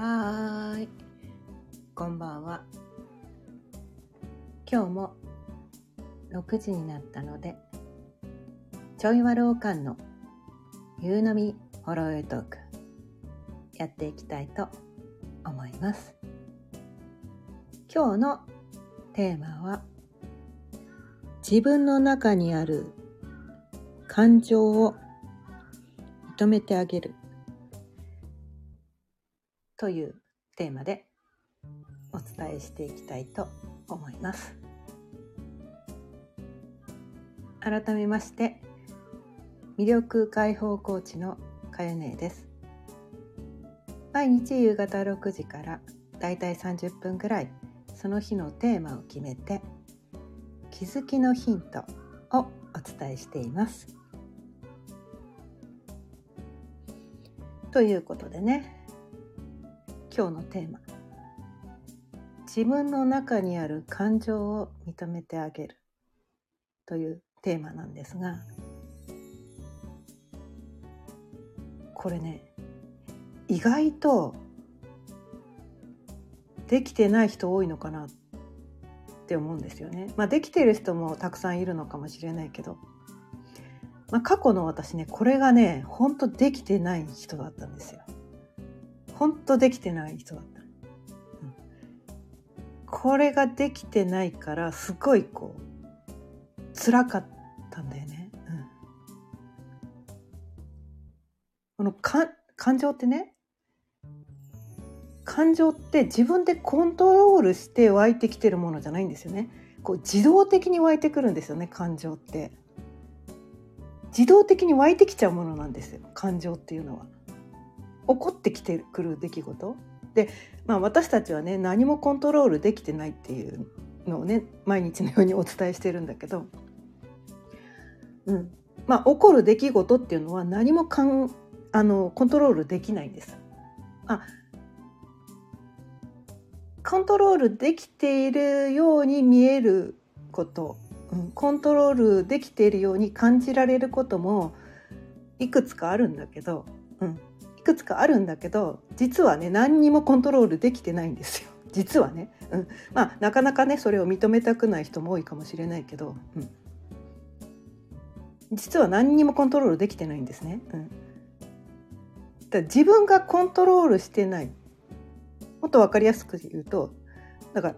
はーい、こんばんは。今日も6時になったので、ちょいわろうかんの夕飲みホロエトークやっていきたいと思います。今日のテーマは自分の中にある感情を認めてあげるというテーマでお伝えしていきたいと思います。改めまして魅力解放コーチのかよねです。毎日夕方6時からだいたい30分ぐらいその日のテーマを決めて気づきのヒントをお伝えしています。ということでね今日のテーマ自分の中にある感情を認めてあげるというテーマなんですがこれね意外とできてない人多いのかなって思うんですよね。まあできてる人もたくさんいるのかもしれないけど、まあ、過去の私ねこれがねほんとできてない人だったんですよ。ほんとできてない人だった。うん、これができてないからすごいこう辛かったんだよね。うん、このか感情ってね感情って自分でコントロールして湧いてきてるものじゃないんですよね。こう自動的に湧いてくるんですよね感情って。自動的に湧いてきちゃうものなんですよ感情っていうのは。起こってきてくる出来事？で、まあ、私たちはね何もコントロールできてないっていうのをね毎日のようにお伝えしてるんだけど、うん。まあ、起こる出来事っていうのは何もかんあのコントロールできないんです。あコントロールできているように見えること、うん、コントロールできているように感じられることもいくつかあるんだけど、うん、くつかあるんだけど実はね何にもコントロールできてないんですよ。実はね、うん、まあなかなかねそれを認めたくない人も多いかもしれないけど、うん、実は何にもコントロールできてないんですね。うん。だ自分がコントロールしてない。もっと分かりやすく言うとだから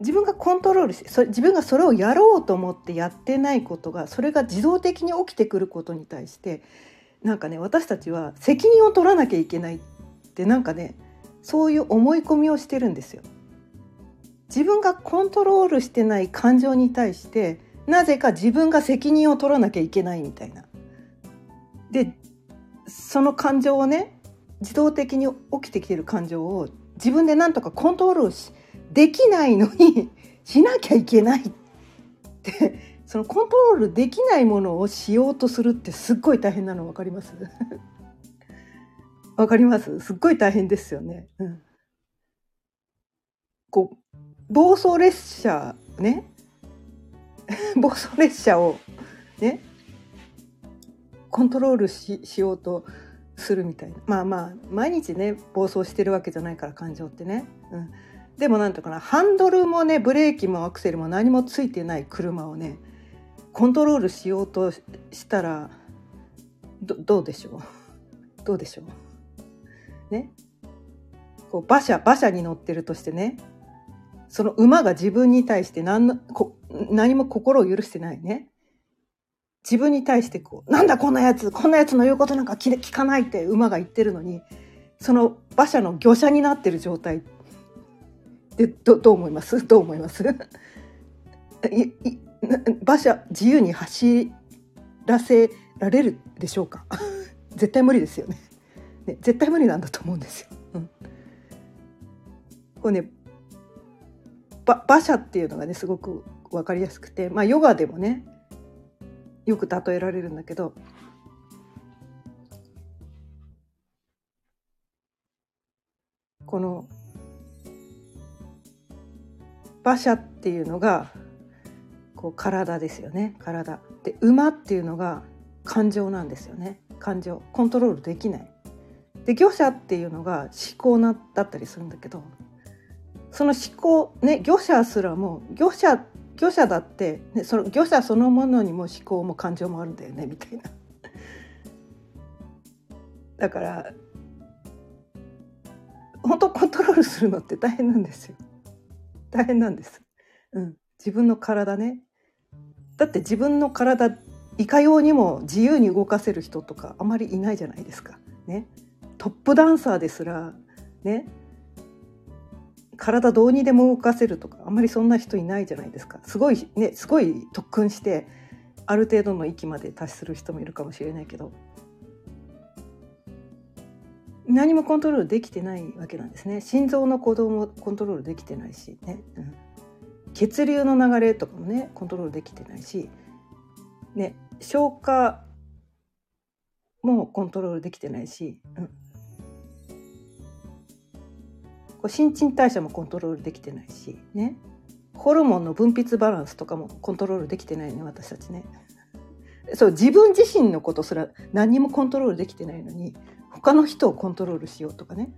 自分がコントロールしてそ自分がそれをやろうと思ってやってないことがそれが自動的に起きてくることに対してなんかね私たちは責任を取らなきゃいけないってなんかねそういう思い込みをしてるんですよ。自分がコントロールしてない感情に対してなぜか自分が責任を取らなきゃいけないみたいな。でその感情をね自動的に起きてきてる感情を自分でなんとかコントロールしできないのにしなきゃいけないってそのコントロールできないものをしようとするってすっごい大変なの分かります？わかります？すっごい大変ですよね。うん、こう暴走列車ね？暴走列車をね？コントロールししようとするみたいな。まあまあ毎日ね暴走してるわけじゃないから感情ってね、うん、でもなんとかなハンドルもねブレーキもアクセルも何もついてない車をねコントロールしようとしたらどうでしょう？どうでしょう？ね？こう馬車馬車に乗ってるとしてねその馬が自分に対して何のこ何も心を許してないね。自分に対してこう、なんだこんなやつ、こんなやつの言うことなんか聞かないって馬が言ってるのに、その馬車の魚車になってる状態でどどう思います？どう思います？馬車自由に走らせられるでしょうか？絶対無理ですよね。ね絶対無理なんだと思うんですよ。うん、これね馬車っていうのがねすごく分かりやすくてまあヨガでもねよく例えられるんだけどこの馬車っていうのがこう体ですよね体で馬っていうのが感情なんですよね感情コントロールできないで魚者っていうのが思考なだったりするんだけどその思考ね魚者すらも魚者魚者だって、ね、その魚者そのものにも思考も感情もあるんだよねみたいな。だから本当コントロールするのって大変なんですよ。大変なんです。うん、自分の体ね。だって自分の体いかようにも自由に動かせる人とかあまりいないじゃないですか。ね。トップダンサーですらね。体どうにでも動かせるとかあんまりそんな人いないじゃないですか。すごいねすごい特訓してある程度の域まで達する人もいるかもしれないけど。何もコントロールできてないわけなんですね。心臓の鼓動もコントロールできてないしね、うん、血流の流れとかもねコントロールできてないし、ね、消化もコントロールできてないし、うん、こう新陳代謝もコントロールできてないしね。ホルモンの分泌バランスとかもコントロールできてないね私たちね。そう自分自身のことすら何もコントロールできてないのに他の人をコントロールしようとかね。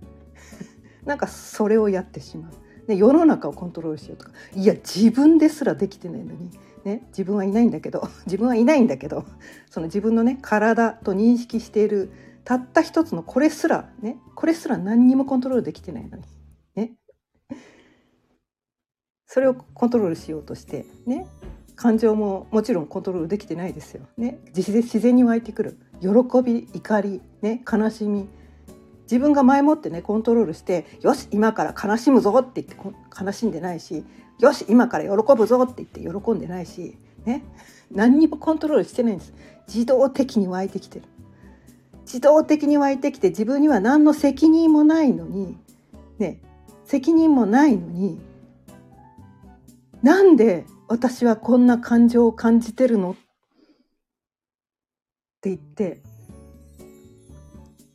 なんかそれをやってしまう、ね、世の中をコントロールしようとか。いや自分ですらできてないのに、ね、自分はいないんだけど。自分はいないんだけど。その自分のね体と認識しているたった一つのこれすらねこれすら何にもコントロールできてないのに。ね。それをコントロールしようとしてね。感情ももちろんコントロールできてないですよ。ね、自然に湧いてくる。喜び怒り、ね、悲しみ。自分が前もってねコントロールして「よし今から悲しむぞ」って言って悲しんでないし「よし今から喜ぶぞ」って言って喜んでないし、ね、何にもコントロールしてないんです。自動的に湧いてきてる。自動的に湧いてきて自分には何の責任もないのにね。責任もないのになんで私はこんな感情を感じてるのって言って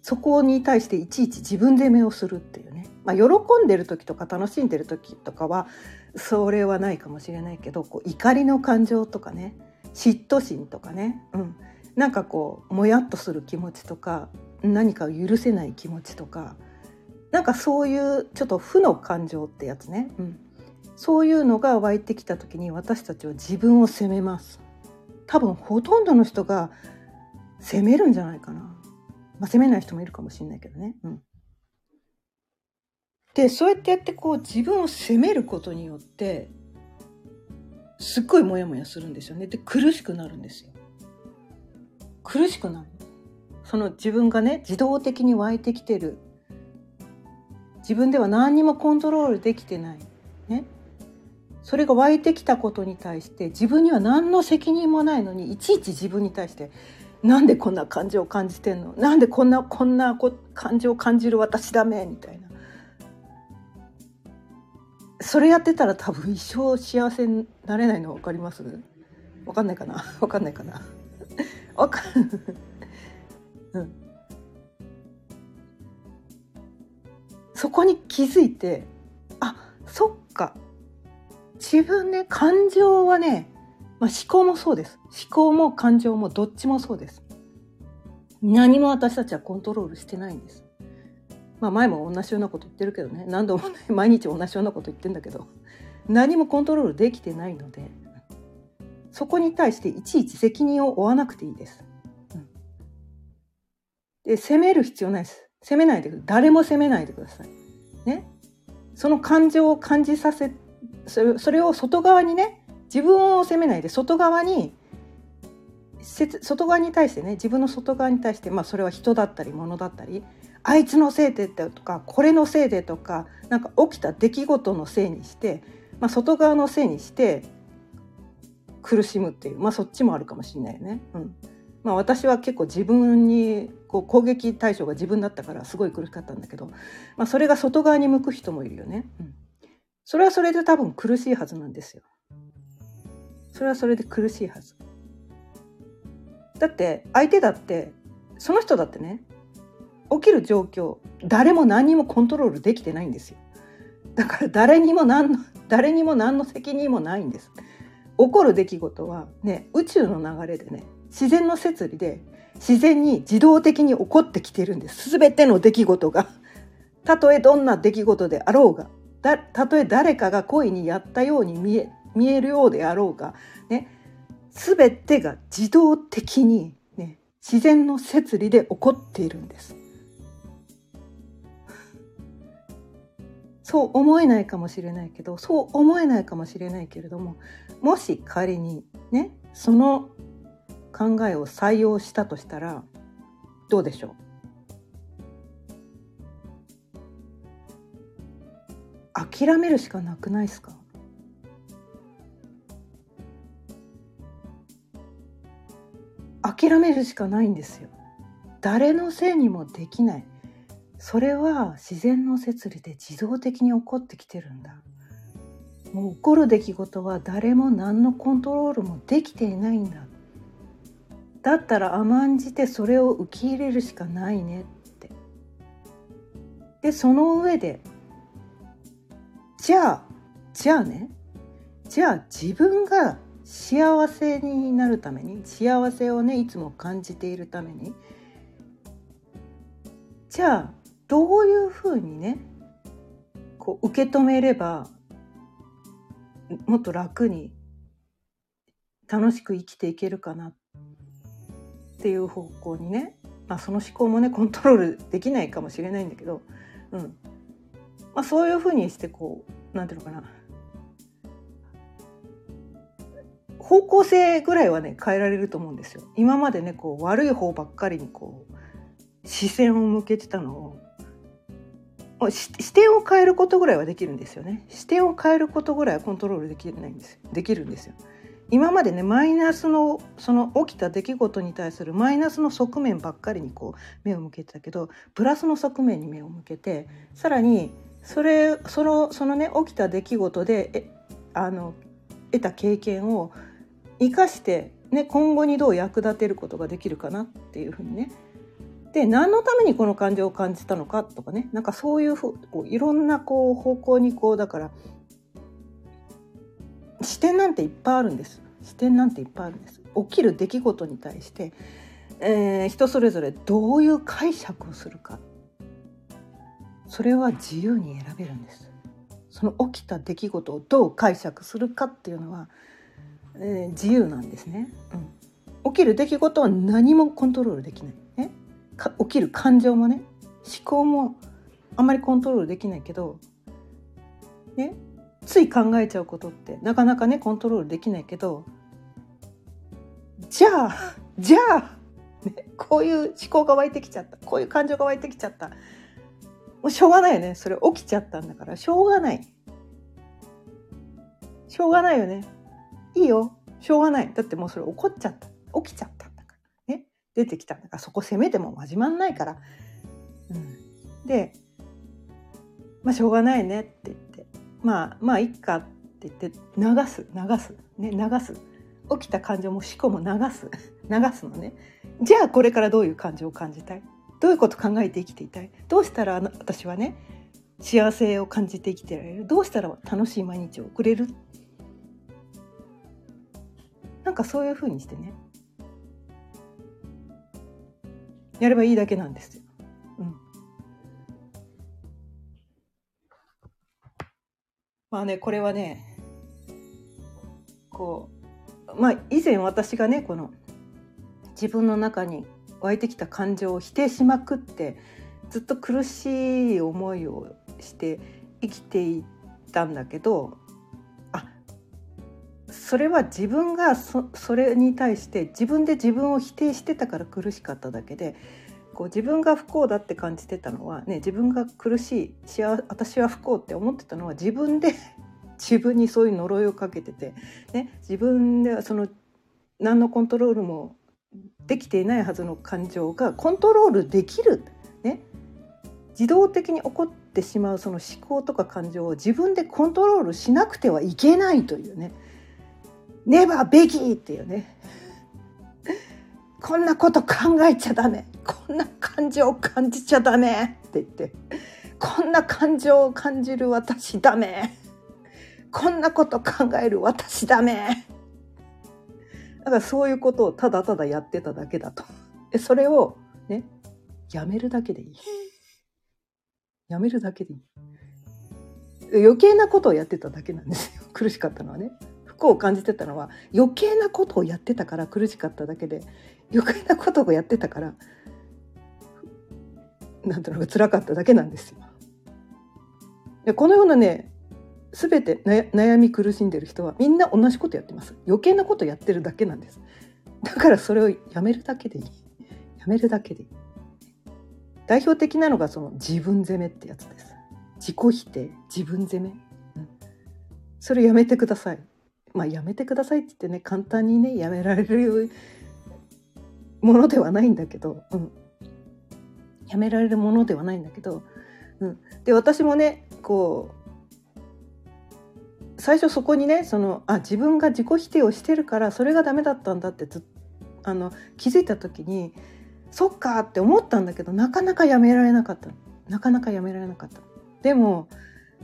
そこに対していちいち自分責めをするっていうね、まあ、喜んでる時とか楽しんでる時とかはそれはないかもしれないけどこう怒りの感情とかね嫉妬心とかね、うん、なんかこうもやっとする気持ちとか何かを許せない気持ちとかなんかそういうちょっと負の感情ってやつね、うん、そういうのが湧いてきた時に私たちは自分を責めます。多分ほとんどの人が責めるんじゃないかな、まあ、責めない人もいるかもしれないけどね。うん。でそうやってやってこう自分を責めることによってすっごいモヤモヤするんですよね。で苦しくなるんですよ。苦しくなる。その自分がね自動的に湧いてきてる。自分では何にもコントロールできてない。ね。それが湧いてきたことに対して自分には何の責任もないのにいちいち自分に対してなんでこんな感情を感じてんの？なんでこんなこんな感情を感じる私ダメ？みたいな。それやってたら多分一生幸せになれないの分かります？分かんないかな？分かんないかな？分かん うん。そこに気づいてあそっか。自分ね感情はね、まあ、思考もそうです思考も感情もどっちもそうです何も私たちはコントロールしてないんですまあ前も同じようなこと言ってるけどね何度も、ね、毎日同じようなこと言ってんだけど何もコントロールできてないのでそこに対していちいち責任を負わなくていいです。で責める必要ないです。責めないで誰も責めないでください。ね。その感情を感じさせそれそれを外側にね自分を責めないで外側に外側に対してね自分の外側に対して、まあ、それは人だったり物だったりあいつのせいでとかこれのせいでとかなんか起きた出来事のせいにして、まあ、外側のせいにして苦しむっていう、まあ、そっちもあるかもしれないよね。うんまあ、私は結構自分にこう攻撃対象が自分だったからすごい苦しかったんだけど、まあ、それが外側に向く人もいるよね。うんそれはそれで多分苦しいはずなんですよ。それはそれで苦しいはず。だって相手だってその人だってね起きる状況誰も何にもコントロールできてないんですよ。だから誰にも何の誰にも何の責任もないんです。起こる出来事はね宇宙の流れでね自然の摂理で自然に自動的に起こってきてるんです全ての出来事がたとえどんな出来事であろうがたとえ誰かが恋にやったように見え見えるようであろうが、ね、全てが自動的に、ね、自然の摂理で起こっているんです。そう思えないかもしれないけどそう思えないかもしれないけれどももし仮にねその考えを採用したとしたらどうでしょう？諦めるしかなくないですか？諦めるしかないんですよ。誰のせいにもできない。それは自然の摂理で自動的に起こってきてるんだ。もう起こる出来事は誰も何のコントロールもできていないんだ。だったら甘んじてそれを受け入れるしかないねって。でその上でじゃあじゃあね。じゃあ自分が幸せになるために幸せをねいつも感じているためにじゃあどういうふうにねこう受け止めればもっと楽に楽しく生きていけるかなっていう方向にね、まあ、その思考もねコントロールできないかもしれないんだけど、うん。まあ、そういうふうにしてこうなんていうのかな方向性ぐらいはね変えられると思うんですよ。今までねこう悪い方ばっかりにこう視線を向けてたのを視点を変えることぐらいはできるんですよね。視点を変えることぐらいはコントロールできないんですできるんですよ。今までねマイナスのその起きた出来事に対するマイナスの側面ばっかりにこう目を向けてたけどプラスの側面に目を向けてさらにそれそのそのね起きた出来事でえあの得た経験を生かして、ね、今後にどう役立てることができるかなっていうふうにね。で何のためにこの感情を感じたのかとかね。なんかそういうふこういろんなこう方向にこうだから視点なんていっぱいあるんです。視点なんていっぱいあるんです。起きる出来事に対して、えー、人それぞれどういう解釈をするか。それは自由に選べるんです。その起きた出来事をどう解釈するかっていうのは、えー、自由なんですね、うん、起きる出来事は何もコントロールできないね。起きる感情もね思考もあんまりコントロールできないけどねつい考えちゃうことってなかなかねコントロールできないけどじゃあじゃあ、ね、こういう思考が湧いてきちゃった。こういう感情が湧いてきちゃった。もうしょうがないよね。それ起きちゃったんだから。しょうがない。しょうがないよね。いいよ。しょうがない。だってもうそれ起こっちゃった。起きちゃったんだから。ね。出てきたんだから。そこ責めても始まんないから。うん、でまあしょうがないねって言って。まあまあいっかって言って。流す。流す。ね流す。起きた感情も思考も流す。流すのね。じゃあこれからどういう感情を感じたい？どういうこと考えて生きていたい？どうしたら私はね幸せを感じて生きてられる？どうしたら楽しい毎日を送れる？かそういうふうにしてねやればいいだけなんですよ。まあねこれはねこうまあ以前私がねこの自分の中に湧いてきた感情を否定しまくってずっと苦しい思いをして生きていたんだけどそれは自分がそそれに対して自分で自分を否定してたから苦しかっただけでこう自分が不幸だって感じてたのは、ね、自分が苦しい幸私は不幸って思ってたのは自分で 自分にそういう呪いをかけてて、ね、自分でその何のコントロールもできていないはずの感情がコントロールできる、ね、自動的に起こってしまうその思考とか感情を自分でコントロールしなくてはいけないというね「ネバーべき!」っていうねこんなこと考えちゃダメこんな感情を感じちゃダメって言ってこんな感情を感じる私ダメこんなこと考える私ダメだからそういうことをただただやってただけだと。でそれをねやめるだけでいい。やめるだけでいい。余計なことをやってただけなんですよ苦しかったのはね不幸を感じてたのは余計なことをやってたから苦しかっただけで余計なことをやってたからなんとなく辛かっただけなんですよ。でこのようなね全て悩み苦しんでる人はみんな同じことやってます。余計なことやってるだけなんです。だからそれをやめるだけでいい。やめるだけでいい。代表的なのがその自分責めってやつです。自己否定自分責め、うん、それやめてください。まあやめてくださいって言ってね簡単にねやめられるものではないんだけど、うん、やめられるものではないんだけど、うん、で私もねこう最初そこにねそのあ自分が自己否定をしてるからそれがダメだったんだってずあの気づいた時にそっかって思ったんだけどなかなかやめられなかった。なかなかやめられなかった。でも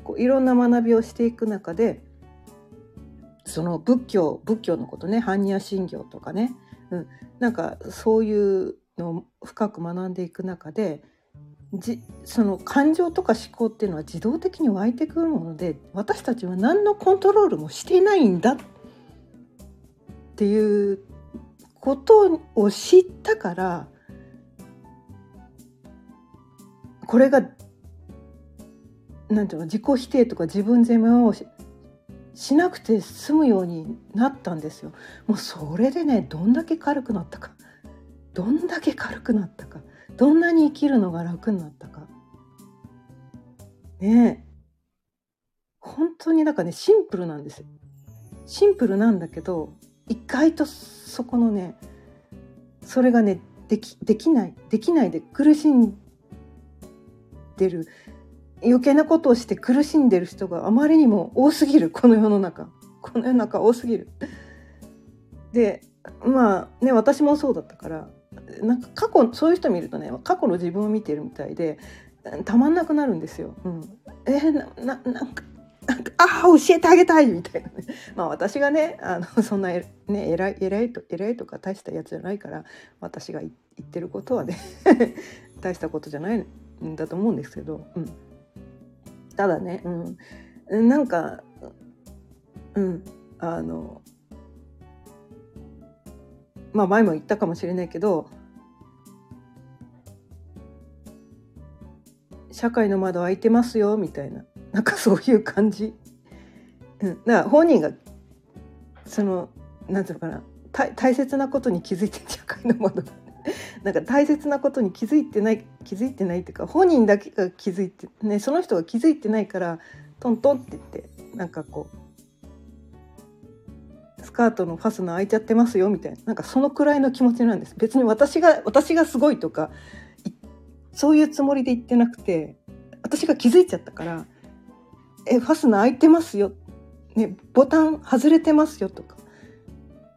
こういろんな学びをしていく中でその仏教仏教のことね般若心経とかね、うん、なんかそういうのを深く学んでいく中でじその感情とか思考っていうのは自動的に湧いてくるもので私たちは何のコントロールもしていないんだっていうことを知ったからこれがなんていうの自己否定とか自分責めをしなくて済むようになったんですよ。もうそれでねどんだけ軽くなったかどんだけ軽くなったか。どんなに生きるのが楽になったかねえ本当になんかねシンプルなんですよシンプルなんだけど意外とそこのねそれがねできできないできないで苦しんでる余計なことをして苦しんでる人があまりにも多すぎる。この世の中。この世の中多すぎる。でまあね私もそうだったからなんか過去そういう人見るとね過去の自分を見てるみたいでたまんなくなるんですよ。うん、えー、なななんかああ教えてあげたいみたいなね。まあ私がねあの そんなね偉い偉いと偉いとか大したやつじゃないから私が言ってることはね大したことじゃないんだと思うんですけど、うん、ただね、うん、なんかうん。あのまあ前も言ったかもしれないけど社会の窓開いてますよみたいな。なんかそういう感じ。うん、だから本人がそのなんていうのかな。大切なことに気づいて社会の窓。なんか大切なことに気づいてない気づいてないっていうか本人だけが気づいてねその人が気づいてないからトントンって言ってなんかこうスカートのファスナー開いちゃってますよみたいな。なんかそのくらいの気持ちなんです。別に私が私がすごいとかそういうつもりで言ってなくて私が気づいちゃったから「えファスナー開いてますよ」ね「ボタン外れてますよ」とか。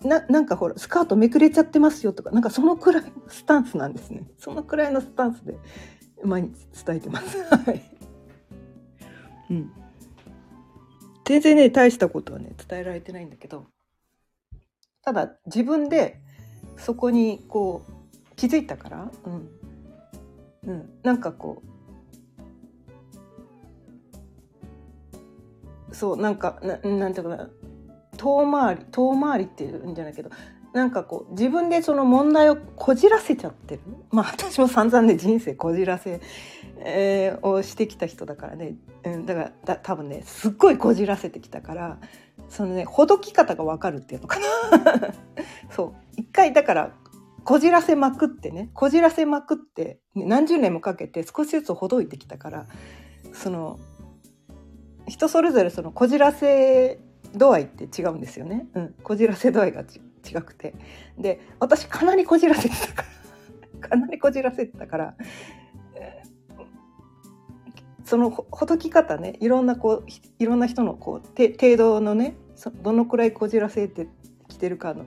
ななんかほらスカートめくれちゃってますよとかなんかそのくらいのスタンスなんですね。そのくらいのスタンスで毎日伝えてます。はい、うん。全然ね大したことはね伝えられてないんだけどただ自分でそこにこう気づいたから、うん。うん、なんかこうそうなんかななんていうかな遠回り遠回りっていうんじゃないけどなんかこう自分でその問題をこじらせちゃってる。まあ私も散々ね人生こじらせ、えー、をしてきた人だからね、うん、だからだ多分ねすっごいこじらせてきたからそのねほどき方が分かるっていうのかな。そう。一回だからこじらせまくってねこじらせまくって、何十年もかけて少しずつほどいてきたからその人それぞれそのこじらせ度合いって違うんですよね、うん、こじらせ度合いが違くて。で私かなりこじらせてたから。かなりこじらせてたからそのほどき方ねいろんなこういろんな人のこう程度のねどのくらいこじらせてきてるかの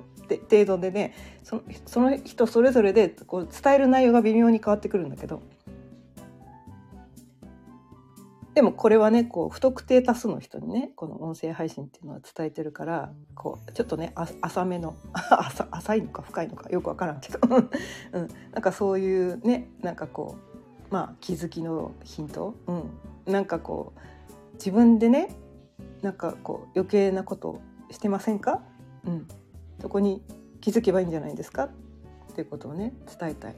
程度でねそのその人それぞれでこう伝える内容が微妙に変わってくるんだけど。でもこれはねこう不特定多数の人にねこの音声配信っていうのは伝えてるからこうちょっとね浅めの 浅浅いのか深いのかよく分からんけど、うん、なんかそういうねなんかこうまあ気づきのヒント、うん、なんかこう自分でねなんかこう余計なことしてませんか、うん、そこに気づけばいいんじゃないですか？っていうことをね伝えたい。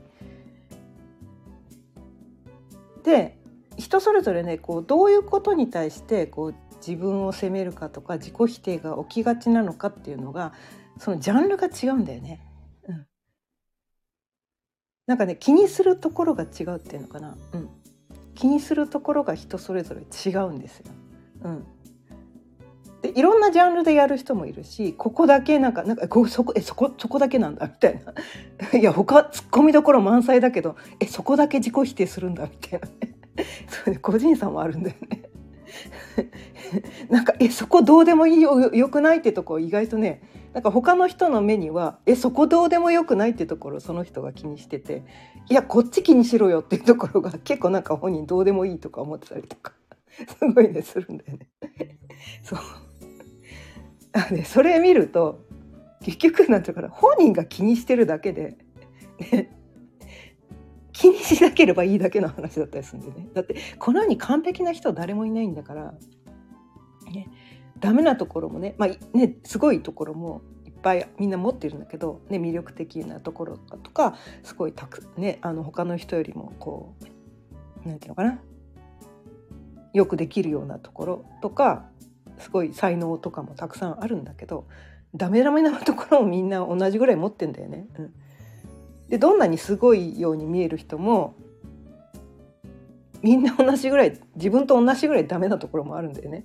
で人それぞれねこうどういうことに対してこう自分を責めるかとか自己否定が起きがちなのかっていうのがそのジャンルが違うんだよね。うん、なんかね気にするところが違うっていうのかな、うん、気にするところが人それぞれ違うんですよ。うん、でいろんなジャンルでやる人もいるしここだけなんかなんかこそこえそこそこだけなんだみたいな。いや他ツッコミどころ満載だけどえそこだけ自己否定するんだみたいな それ個人差もあるんだよね なんかえそこどうでもいいよよくないってとこ意外とねなんか他の人の目にはえそこどうでもよくないってところその人が気にしてていやこっち気にしろよっていうところが結構なんか本人どうでもいいとか思ってたりとか すごいねするんだよね。そうあねそれ見ると結局なんていうかな本人が気にしてるだけで、気にしなければいいだけの話だったりするんでね。だってこの世に完璧な人は誰もいないんだから、ね、ダメなところもね,、まあ、ねすごいところもいっぱいみんな持ってるんだけど、ね、魅力的なところとかすごいたく、ね、あの他の人よりもこうなんていうのかな。よくできるようなところとかすごい才能とかもたくさんあるんだけどダメダメなところをみんな同じぐらい持ってんだよね。うん、でどんなにすごいように見える人もみんな同じぐらい自分と同じぐらいダメなところもあるんだよね。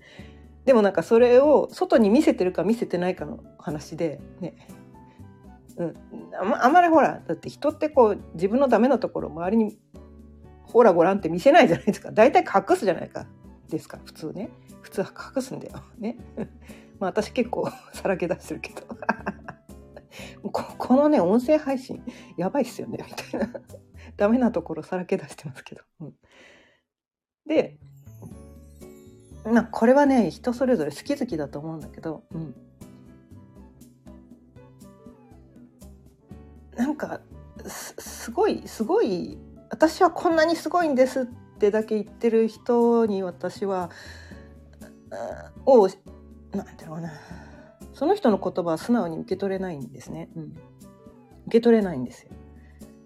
でもなんかそれを外に見せてるか見せてないかの話でね、うん、あまあまりほらだって人ってこう自分のダメなところ周りにほらごらんって見せないじゃないですか。大体隠すじゃないかですか普通ね。普通は隠すんだよ。ね。まあ私結構さらけ出してるけど。このね音声配信やばいっすよねみたいな。ダメなところさらけ出してますけど、うん、でまあこれはね人それぞれ好き好きだと思うんだけど、うん、なんかすごいすごい私はこんなにすごいんですってだけ言ってる人に私はをなんていうのかな。その人の言葉は素直に受け取れないんですね、うん、受け取れないんですよ。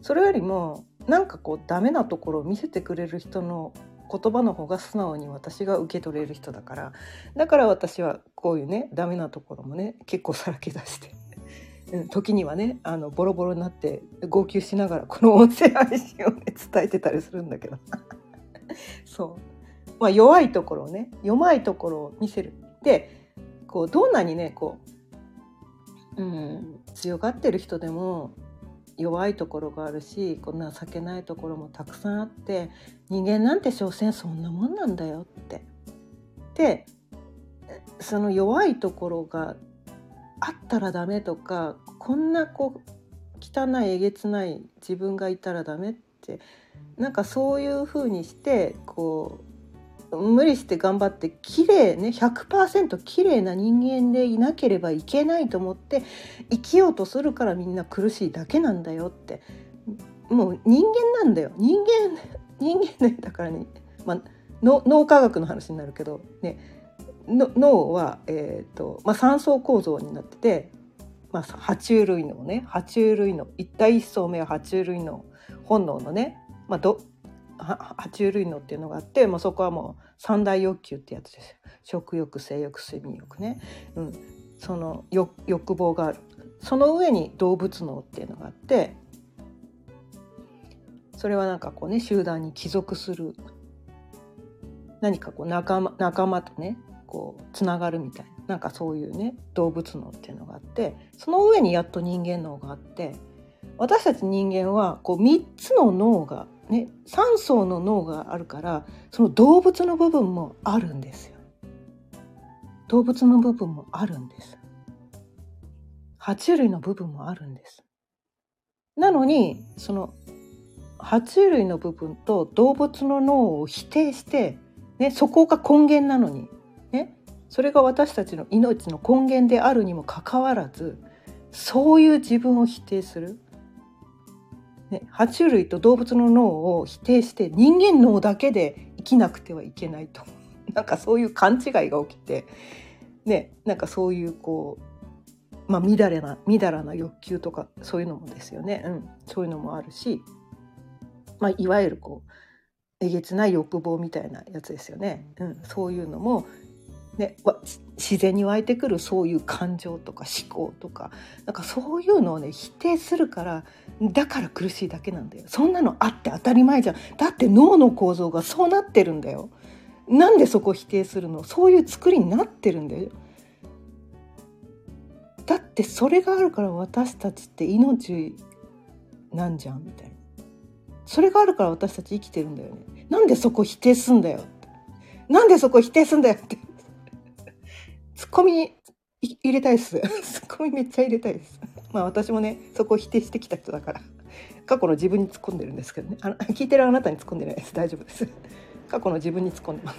それよりもなんかこうダメなところを見せてくれる人の言葉の方が素直に私が受け取れる人だからだから私はこういうねダメなところもね結構さらけ出して、時にはねあのボロボロになって号泣しながらこの音声配信をね伝えてたりするんだけど。そう。まあ弱いところをね弱いところを見せる。でこうどんなにねこう、うん、強がってる人でも弱いところがあるしこんな情けないところもたくさんあって人間なんて所詮そんなもんなんだよって。でその弱いところがあったらダメとかこんなこう汚いえげつない自分がいたらダメってなんかそういうふうにしてこう無理して頑張って綺麗ね100%綺麗な人間でいなければいけないと思って生きようとするからみんな苦しいだけなんだよって。もう人間なんだよ。人間 人間ねだからね、まあ、脳科学の話になるけどね脳は、えーとまあ、3層構造になってて、まあ、爬虫類脳ね爬虫類脳一体一層目は爬虫類脳本能のね、まあ、ど爬虫類脳っていうのがあって、まあ、そこはもう三大欲求ってやつです食欲性欲睡眠欲ね、うん、その欲望がある。その上に動物脳っていうのがあってそれはなんかこうね集団に帰属する。何かこう仲間仲間とねこうつながるみたいな。なんかそういうね動物脳っていうのがあってその上にやっと人間脳があって私たち人間はこう3つの脳がね3層の脳があるからその動物の部分もあるんですよ。動物の部分もあるんです。爬虫類の部分もあるんです。なのにその爬虫類の部分と動物の脳を否定してね、そこが根源なのに、ね、それが私たちの命の根源であるにもかかわらずそういう自分を否定する、ね、爬虫類と動物の脳を否定して人間脳だけで生きなくてはいけないと。なんかそういう勘違いが起きて、ね、なんかそういうこう、まあ、みだらなみだらな欲求とかそういうのもですよね、うん、そういうのもあるし、まあ、いわゆるこうえげつない欲望みたいなやつですよね、うん、そういうのもね、自然に湧いてくるそういう感情とか思考とかなんかそういうのをね否定するからだから苦しいだけなんだよ。そんなのあって当たり前じゃん。だって脳の構造がそうなってるんだよ。なんでそこ否定するの？そういう作りになってるんだよ。だってそれがあるから私たちって命なんじゃんみたいな。それがあるから私たち生きてるんだよね。なんでそこ否定すんだよなんでそこ否定すんだよって。ツッコミ入れたいです。ツッコミめっちゃ入れたいです。まあ私もね、そこを否定してきた人だから、過去の自分に突っ込んでるんですけどね。あの 聞いてるあなたに突っ込んでないです。大丈夫です。過去の自分に突っ込んでま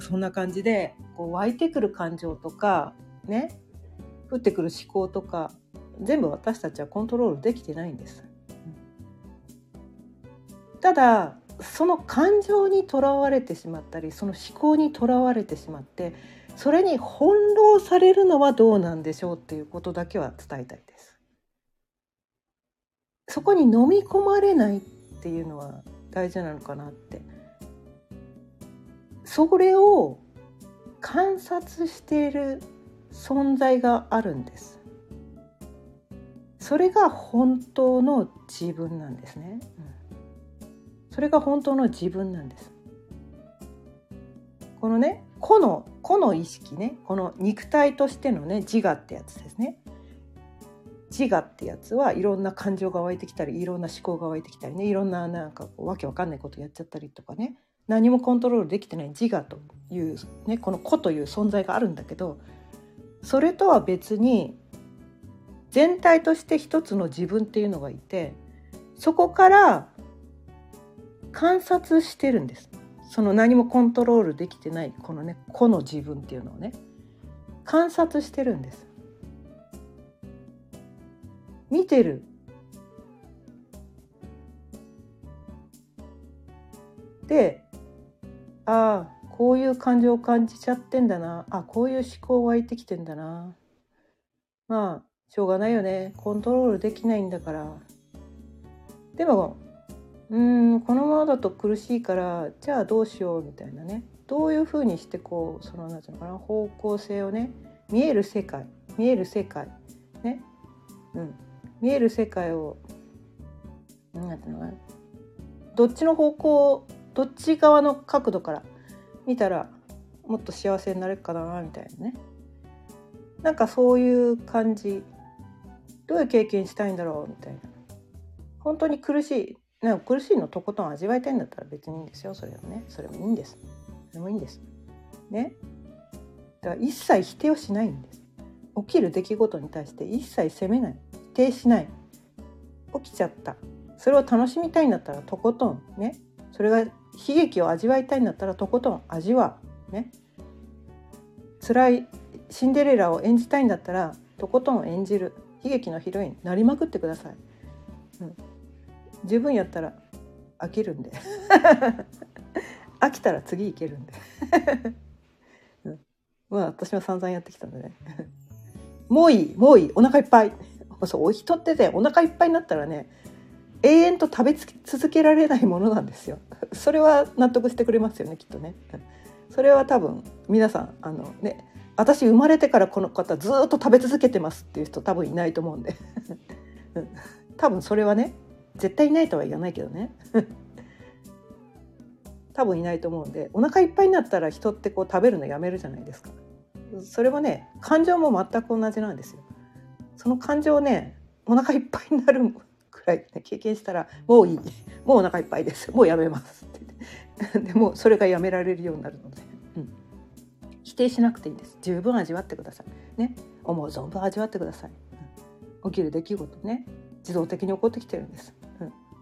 す。そんな感じで、こう湧いてくる感情とか、ね、降ってくる思考とか、全部私たちはコントロールできてないんです。ただその感情にとらわれてしまったりその思考にとらわれてしまってそれに翻弄されるのはどうなんでしょうっていうことだけは伝えたいです。そこに飲み込まれないっていうのは大事なのかなって。それを観察している存在があるんです。それが本当の自分なんですね、うん。それが本当の自分なんです。このね個の個の意識ねこの肉体としてのね自我ってやつですね。自我ってやつはいろんな感情が湧いてきたりいろんな思考が湧いてきたりねいろんななんかわけわかんないことやっちゃったりとかね何もコントロールできてない自我という、ね、この個という存在があるんだけどそれとは別に全体として一つの自分っていうのがいてそこから観察してるんです。その何もコントロールできてないこのね個の自分っていうのをね。観察してるんです。見てる。でああこういう感情を感じちゃってんだな。あこういう思考湧いてきてんだな。まあしょうがないよね。コントロールできないんだから。でもうんこのままだと苦しいからじゃあどうしようみたいなね。どういうふうにしてこうその何て言うのかな方向性をね見える世界見える世界ね、うん、見える世界を何て言うのかな。どっちの方向どっち側の角度から見たらもっと幸せになれるかなみたいなね。なんかそういう感じ。どういう経験したいんだろうみたいな。本当に苦しい。なんか苦しいのとことん味わいたいんだったら別にいいんですよ。それはね。それもいいんです。それもいいんです。ね。だから一切否定をしないんです。起きる出来事に対して一切責めない。否定しない。起きちゃった。それを楽しみたいんだったらとことんね。それが悲劇を味わいたいんだったらとことん味わう。ね。辛いシンデレラを演じたいんだったらとことん演じる。悲劇のヒロインなりまくってください、うん、十分やったら飽きるんで。飽きたら次いけるんで。うん、まあ私は散々やってきたんでね。もういいもういいお腹いっぱい。そう人ってねお腹いっぱいになったらね永遠と食べ続けられないものなんですよ。それは納得してくれますよねきっとね。それは多分皆さんあのね私生まれてからこの方ずっと食べ続けてますっていう人多分いないと思うんで。多分それはね絶対いないとは言わないけどね。多分いないと思うんでお腹いっぱいになったら人ってこう食べるのやめるじゃないですか。それはね感情も全く同じなんですよ。その感情をねお腹いっぱいになるくらい、ね、経験したらもういいもうお腹いっぱいですもうやめますって。でもそれがやめられるようになるので、うん、否定しなくていいんです。十分味わってください。ね。思う存分味わってください、うん、起きる出来事ね。自動的に起こってきてるんです。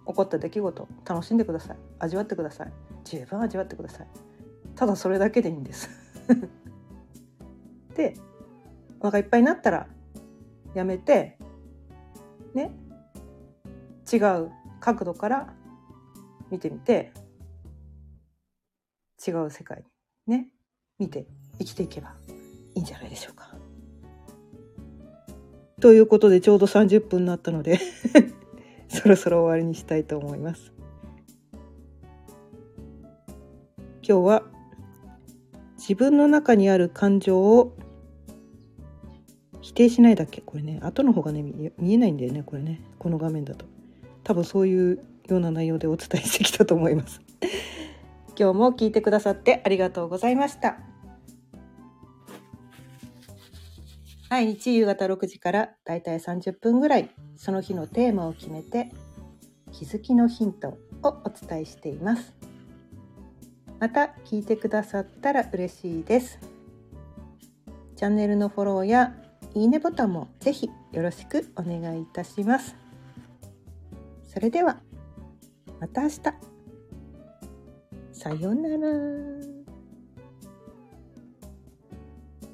起こった出来事楽しんでください。味わってください。十分味わってください。ただそれだけでいいんです。でお腹いっぱいになったらやめてね違う角度から見てみて違う世界にね見て生きていけばいいんじゃないでしょうか。ということでちょうど30分になったので。そろそろ終わりにしたいと思います。今日は自分の中にある感情を否定しないだけ。これね後の方がね見えないんだよねこれね。この画面だと。多分そういうような内容でお伝えしてきたと思います。今日も聞いてくださってありがとうございました。毎日夕方6時からだいたい30分ぐらいその日のテーマを決めて気づきのヒントをお伝えしていますまた聞いてくださったら嬉しいですチャンネルのフォローやいいねボタンもぜひよろしくお願いいたします。それではまた明日。さようなら。